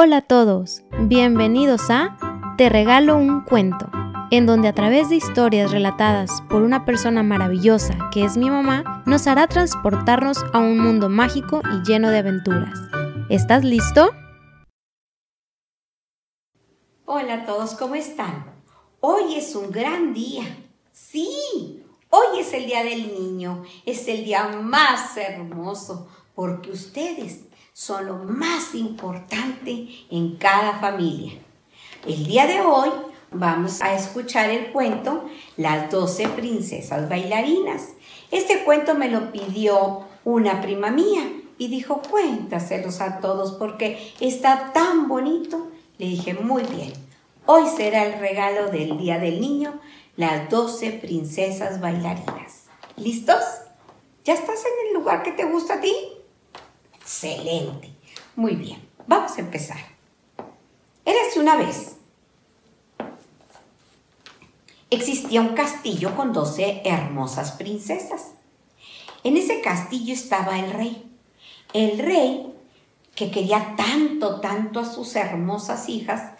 Hola a todos, bienvenidos a Te regalo un cuento, en donde a través de historias relatadas por una persona maravillosa que es mi mamá, nos hará transportarnos a un mundo mágico y lleno de aventuras. ¿Estás listo? Hola a todos, ¿cómo están? Hoy es un gran día. Sí, hoy es el Día del Niño. Es el día más hermoso porque ustedes son lo más importante en cada familia. El día de hoy vamos a escuchar el cuento Las doce princesas bailarinas. Este cuento me lo pidió una prima mía y dijo, cuéntaselos a todos porque está tan bonito. Le dije, muy bien, hoy será el regalo del Día del Niño, las doce princesas bailarinas. ¿Listos? ¿Ya estás en el lugar que te gusta a ti? Excelente. Muy bien, vamos a empezar. Érase una vez. Existía un castillo con doce hermosas princesas. En ese castillo estaba el rey. El rey que quería tanto, tanto a sus hermosas hijas,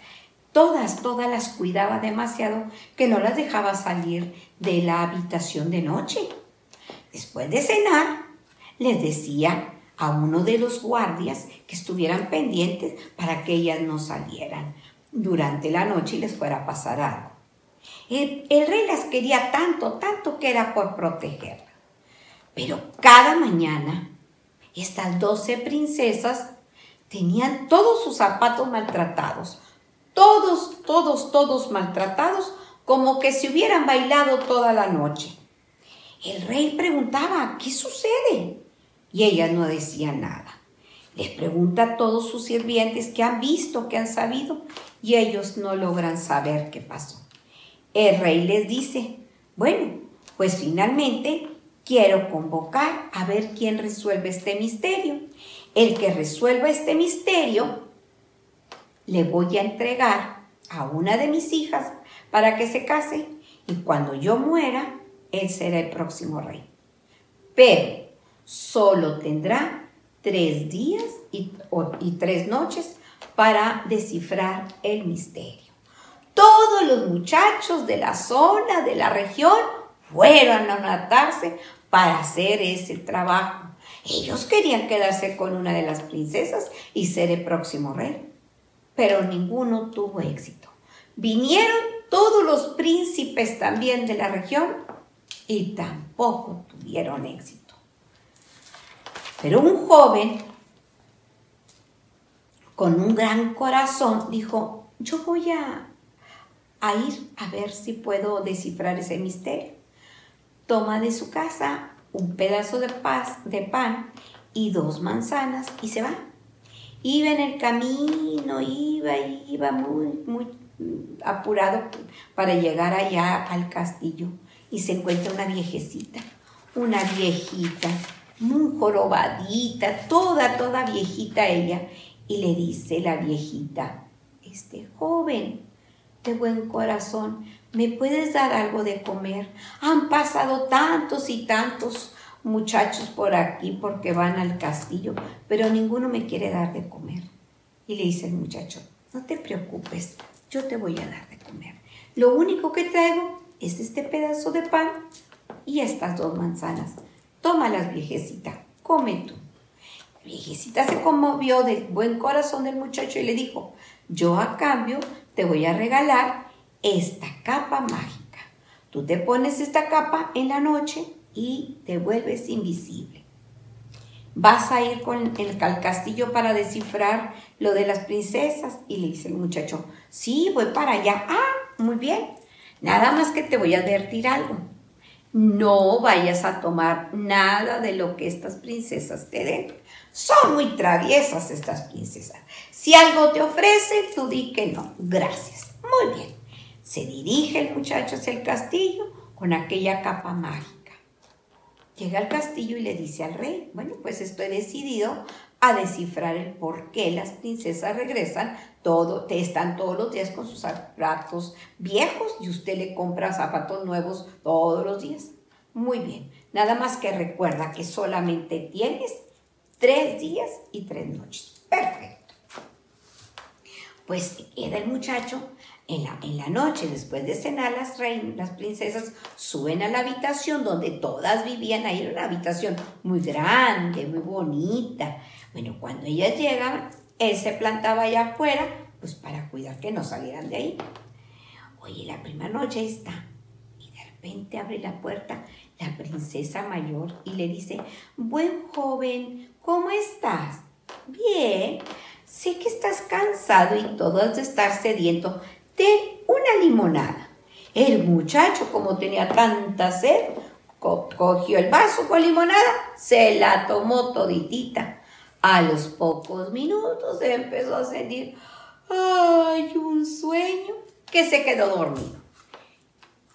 todas, todas las cuidaba demasiado que no las dejaba salir de la habitación de noche. Después de cenar, les decía a uno de los guardias que estuvieran pendientes para que ellas no salieran durante la noche y les fuera a pasar algo. El, rey las quería tanto, tanto que era por protegerla. Pero cada mañana estas doce princesas tenían todos sus zapatos maltratados, todos, todos, todos maltratados, como que se hubieran bailado toda la noche. El rey preguntaba, ¿qué sucede? Y ellas no decían nada. Les pregunta a todos sus sirvientes que han visto, que han sabido, y ellos no logran saber qué pasó. El rey les dice, bueno, pues finalmente quiero convocar a ver quién resuelve este misterio. El que resuelva este misterio, le voy a entregar a una de mis hijas para que se case y cuando yo muera, él será el próximo rey. Pero solo tendrá tres días y, tres noches para descifrar el misterio. Todos los muchachos de la zona, de la región, fueron a matarse para hacer ese trabajo. Ellos querían quedarse con una de las princesas y ser el próximo rey, pero ninguno tuvo éxito. Vinieron todos los príncipes también de la región y tampoco tuvieron éxito. Pero un joven con un gran corazón dijo, yo voy a, ir a ver si puedo descifrar ese misterio. Toma de su casa un pedazo de, de pan y dos manzanas y se va. Iba en el camino, iba, iba muy, muy apurado para llegar allá al castillo y se encuentra una viejecita, una viejita muy jorobadita, toda, toda viejita ella. Y le dice la viejita, este joven de buen corazón, ¿me puedes dar algo de comer? Han pasado tantos y tantos muchachos por aquí porque van al castillo, pero ninguno me quiere dar de comer. Y le dice el muchacho, no te preocupes, yo te voy a dar de comer. Lo único que traigo es este pedazo de pan y estas dos manzanas. Tómalas, viejecita, come tú. La viejecita se conmovió del buen corazón del muchacho y le dijo, yo a cambio te voy a regalar esta capa mágica. Tú te pones esta capa en la noche y te vuelves invisible. Vas a ir con el, al castillo para descifrar lo de las princesas. Y le dice el muchacho, sí, voy para allá. Ah, muy bien. Nada más que te voy a advertir algo no vayas a tomar nada de lo que estas princesas te den. Son muy traviesas estas princesas. Si algo te ofrecen, tú di que no. Gracias. Muy bien. Se dirige el muchacho hacia el castillo con aquella capa mágica. Llega al castillo y le dice al rey, bueno, pues estoy decidido a descifrar el por qué las princesas regresan, todo, te están todos los días con sus zapatos viejos y usted le compra zapatos nuevos todos los días. Muy bien, nada más que recuerda que solamente tienes tres días y tres noches. Perfecto. Pues queda el muchacho en la, noche, después de cenar, las, las princesas suben a la habitación donde todas vivían. Ahí era una habitación muy grande, muy bonita. Bueno, cuando ellas llegaban, él se plantaba allá afuera, pues para cuidar que no salieran de ahí. Oye, la primera noche está. Y de repente abre la puerta la princesa mayor y le dice, buen joven, ¿cómo estás? Bien, sé que estás cansado y todo has de estar sediento una limonada. El muchacho, como tenía tanta sed, cogió el vaso con limonada, se la tomó toditita. A los pocos minutos empezó a sentir, ay, un sueño, que se quedó dormido.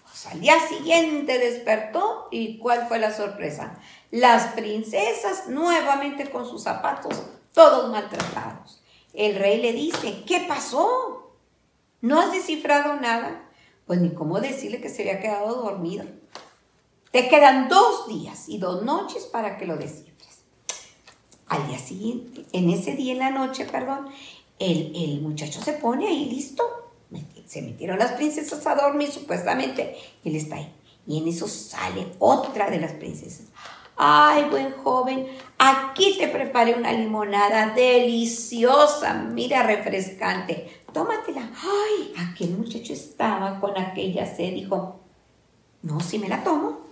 Pues al día siguiente despertó y ¿cuál fue la sorpresa? Las princesas nuevamente con sus zapatos todos maltratados. El rey le dice, ¿qué pasó? ¿No has descifrado nada? Pues ni cómo decirle que se había quedado dormido. Te quedan dos días y dos noches para que lo descifres. Al día siguiente, en ese día en la noche, perdón, el, el muchacho se pone ahí listo. Se metieron las princesas a dormir supuestamente. Él está ahí. Y en eso sale otra de las princesas. Ay, buen joven, aquí te preparé una limonada deliciosa, mira, refrescante. Tómatela. Ay, aquel muchacho estaba con aquella sed, dijo, no, si me la tomo.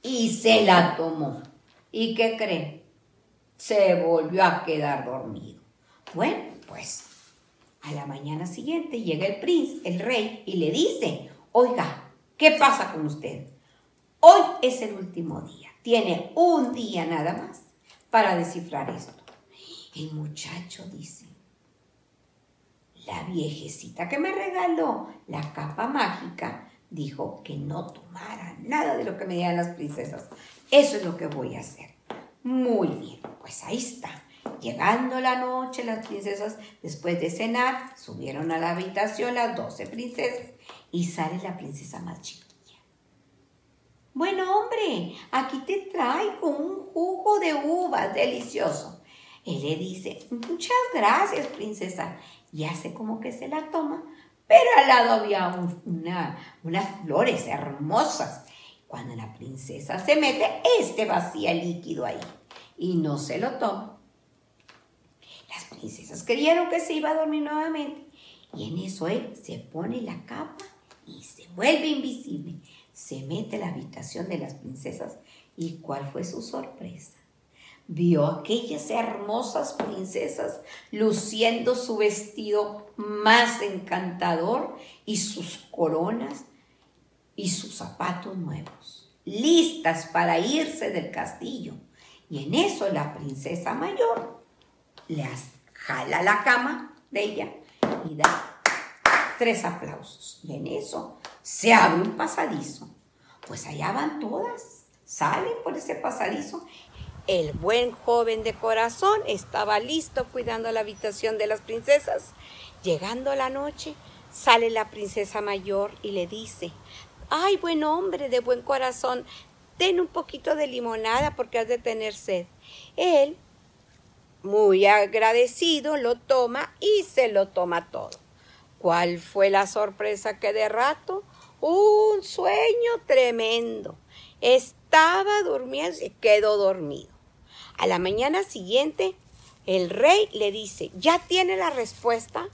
Y se la tomó. ¿Y qué cree? Se volvió a quedar dormido. Bueno, pues a la mañana siguiente llega el príncipe, el rey, y le dice, oiga, ¿qué pasa con usted? Hoy es el último día. Tiene un día nada más para descifrar esto. El muchacho dice, la viejecita que me regaló la capa mágica dijo que no tomara nada de lo que me dieran las princesas. Eso es lo que voy a hacer. Muy bien, pues ahí está. Llegando la noche, las princesas, después de cenar, subieron a la habitación las doce princesas y sale la princesa más chica. Bueno, hombre, aquí te traigo un jugo de uvas delicioso. Él le dice, muchas gracias, princesa. Y hace como que se la toma, pero al lado había una, unas flores hermosas. Cuando la princesa se mete, este vacía líquido ahí y no se lo toma. Las princesas creyeron que se iba a dormir nuevamente y en eso él se pone la capa y se vuelve invisible se mete a la habitación de las princesas y cuál fue su sorpresa. Vio aquellas hermosas princesas luciendo su vestido más encantador y sus coronas y sus zapatos nuevos, listas para irse del castillo. Y en eso la princesa mayor le jala la cama de ella y da tres aplausos. Y en eso se abre un pasadizo. Pues allá van todas, salen por ese pasadizo. El buen joven de corazón estaba listo cuidando la habitación de las princesas. Llegando la noche, sale la princesa mayor y le dice, ay, buen hombre de buen corazón, ten un poquito de limonada porque has de tener sed. Él, muy agradecido, lo toma y se lo toma todo. ¿Cuál fue la sorpresa que de rato un sueño tremendo. Estaba durmiendo y quedó dormido. A la mañana siguiente, el rey le dice, ¿ya tiene la respuesta?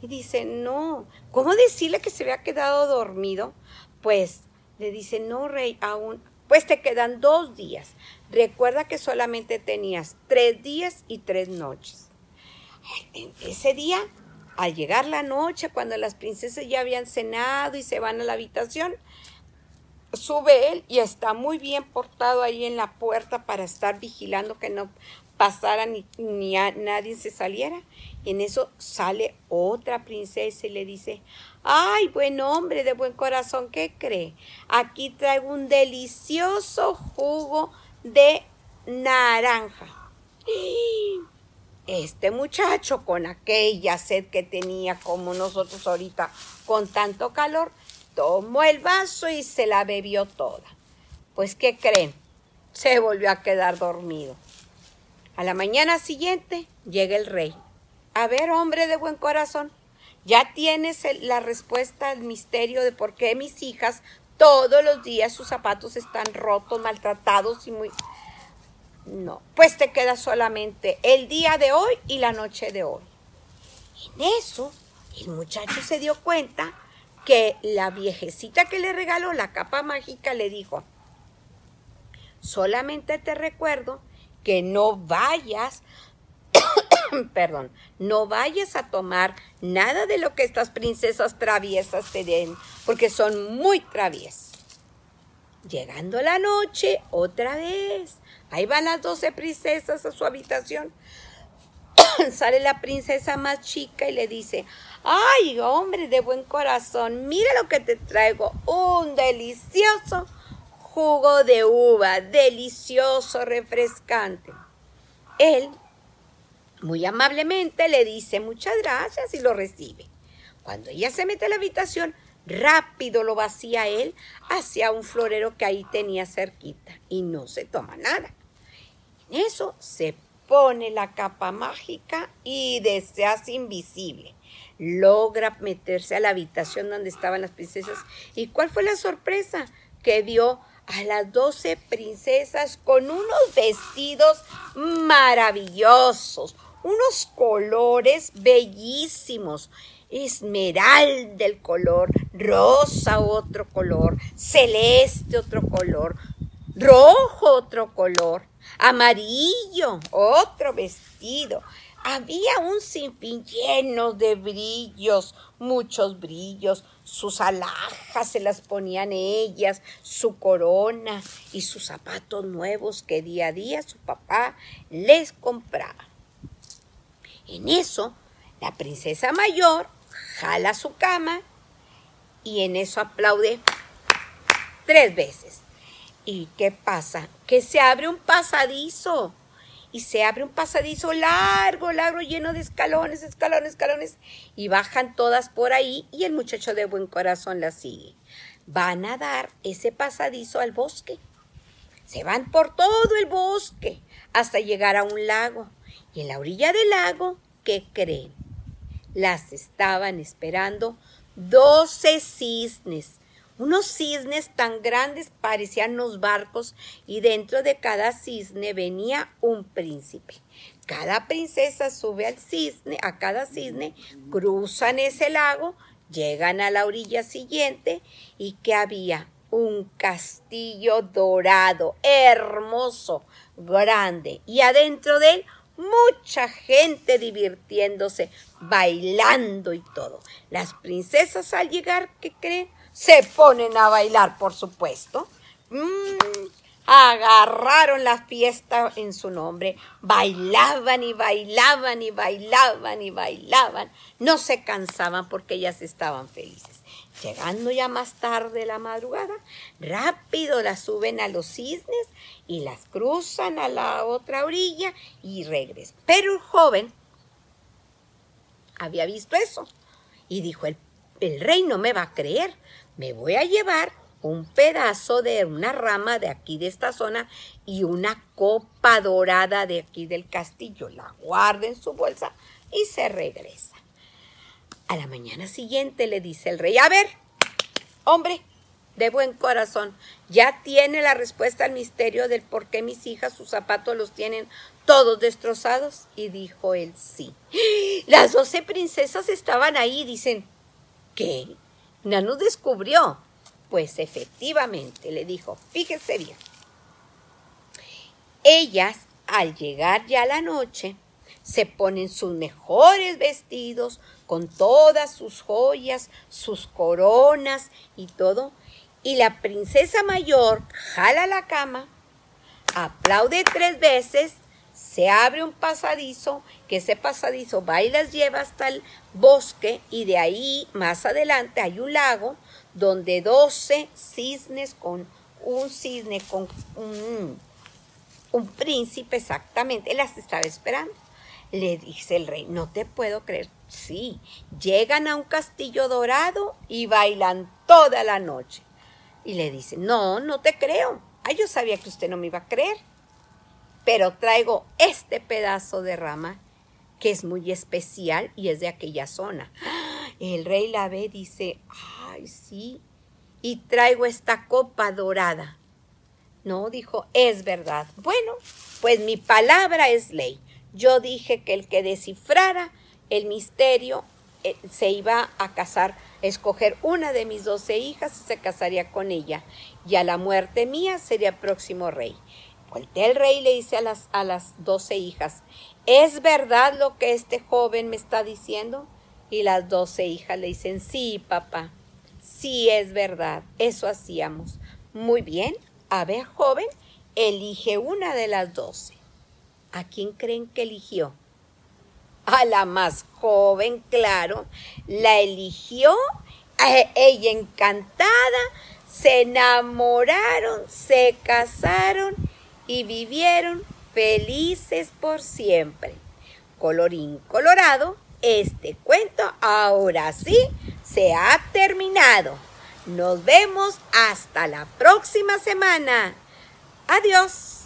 Y dice, no, ¿cómo decirle que se había quedado dormido? Pues le dice, no, rey, aún, pues te quedan dos días. Recuerda que solamente tenías tres días y tres noches. Ese día al llegar la noche, cuando las princesas ya habían cenado y se van a la habitación, sube él y está muy bien portado ahí en la puerta para estar vigilando que no pasara ni, ni nadie se saliera. Y en eso sale otra princesa y le dice, ay, buen hombre de buen corazón, ¿qué cree? Aquí traigo un delicioso jugo de naranja. Este muchacho con aquella sed que tenía como nosotros ahorita con tanto calor, tomó el vaso y se la bebió toda. Pues, ¿qué creen? Se volvió a quedar dormido. A la mañana siguiente llega el rey. A ver, hombre de buen corazón, ya tienes la respuesta al misterio de por qué mis hijas todos los días sus zapatos están rotos, maltratados y muy... No, pues te queda solamente el día de hoy y la noche de hoy. En eso, el muchacho se dio cuenta que la viejecita que le regaló la capa mágica le dijo, solamente te recuerdo que no vayas, perdón, no vayas a tomar nada de lo que estas princesas traviesas te den, porque son muy traviesas. Llegando la noche, otra vez, ahí van las doce princesas a su habitación. Sale la princesa más chica y le dice, ay, hombre de buen corazón, mira lo que te traigo, un delicioso jugo de uva, delicioso, refrescante. Él, muy amablemente, le dice muchas gracias y lo recibe. Cuando ella se mete a la habitación, rápido lo vacía él hacia un florero que ahí tenía cerquita y no se toma nada. En eso se pone la capa mágica y se hace invisible. Logra meterse a la habitación donde estaban las princesas. ¿Y cuál fue la sorpresa? Que vio a las doce princesas con unos vestidos maravillosos, unos colores bellísimos, esmeralda el color, rosa otro color, celeste otro color, rojo otro color, amarillo otro vestido, había un sinfín lleno de brillos, muchos brillos. Sus alhajas se las ponían ellas, su corona y sus zapatos nuevos que día a día su papá les compraba. En eso, la princesa mayor jala su cama y en eso aplaude tres veces. ¿Y qué pasa? Que se abre un pasadizo y se abre un pasadizo largo, largo, lleno de escalones, escalones, escalones, y bajan todas por ahí y el muchacho de buen corazón las sigue. Van a dar ese pasadizo al bosque. Se van por todo el bosque hasta llegar a un lago. Y en la orilla del lago, ¿qué creen? Las estaban esperando doce cisnes unos cisnes tan grandes parecían los barcos y dentro de cada cisne venía un príncipe. Cada princesa sube al cisne, a cada cisne, cruzan ese lago, llegan a la orilla siguiente y que había un castillo dorado, hermoso, grande, y adentro de él mucha gente divirtiéndose, bailando y todo. Las princesas al llegar, ¿qué creen? Se ponen a bailar, por supuesto. Mm, agarraron la fiesta en su nombre, bailaban y bailaban y bailaban y bailaban, no se cansaban porque ellas estaban felices. Llegando ya más tarde la madrugada, rápido las suben a los cisnes y las cruzan a la otra orilla y regresan. Pero el joven había visto eso y dijo, el, el rey no me va a creer, me voy a llevar un pedazo de una rama de aquí de esta zona y una copa dorada de aquí del castillo. La guarda en su bolsa y se regresa. A la mañana siguiente le dice el rey, a ver, hombre, de buen corazón, ya tiene la respuesta al misterio del por qué mis hijas sus zapatos los tienen todos destrozados. Y dijo él, sí. Las doce princesas estaban ahí dicen, ¿qué? Nanu descubrió. Pues efectivamente, le dijo, fíjese bien. Ellas, al llegar ya la noche, se ponen sus mejores vestidos, con todas sus joyas, sus coronas y todo, y la princesa mayor jala la cama, aplaude tres veces se abre un pasadizo, que ese pasadizo va y las lleva hasta el bosque y de ahí más adelante hay un lago donde 12 cisnes con un cisne con un, un príncipe exactamente las estaba esperando. Le dice el rey, no te puedo creer. Sí, llegan a un castillo dorado y bailan toda la noche. Y le dice, no, no te creo. Ay, yo sabía que usted no me iba a creer pero traigo este pedazo de rama que es muy especial y es de aquella zona. El rey la ve dice, ay, sí, y traigo esta copa dorada. No, dijo, es verdad. Bueno, pues mi palabra es ley. Yo dije que el que descifrara el misterio eh, se iba a casar, escoger una de mis doce hijas y se casaría con ella. Y a la muerte mía sería próximo rey. Voltea el rey y le dice a las, a las doce hijas, ¿es verdad lo que este joven me está diciendo? Y las doce hijas le dicen, sí, papá, sí es verdad, eso hacíamos. Muy bien, a ver, joven, elige una de las doce. ¿A quién creen que eligió? A la más joven, claro. La eligió, ella encantada, se enamoraron, se casaron y vivieron felices por siempre. Colorín colorado, este cuento ahora sí se ha terminado. Nos vemos hasta la próxima semana. Adiós.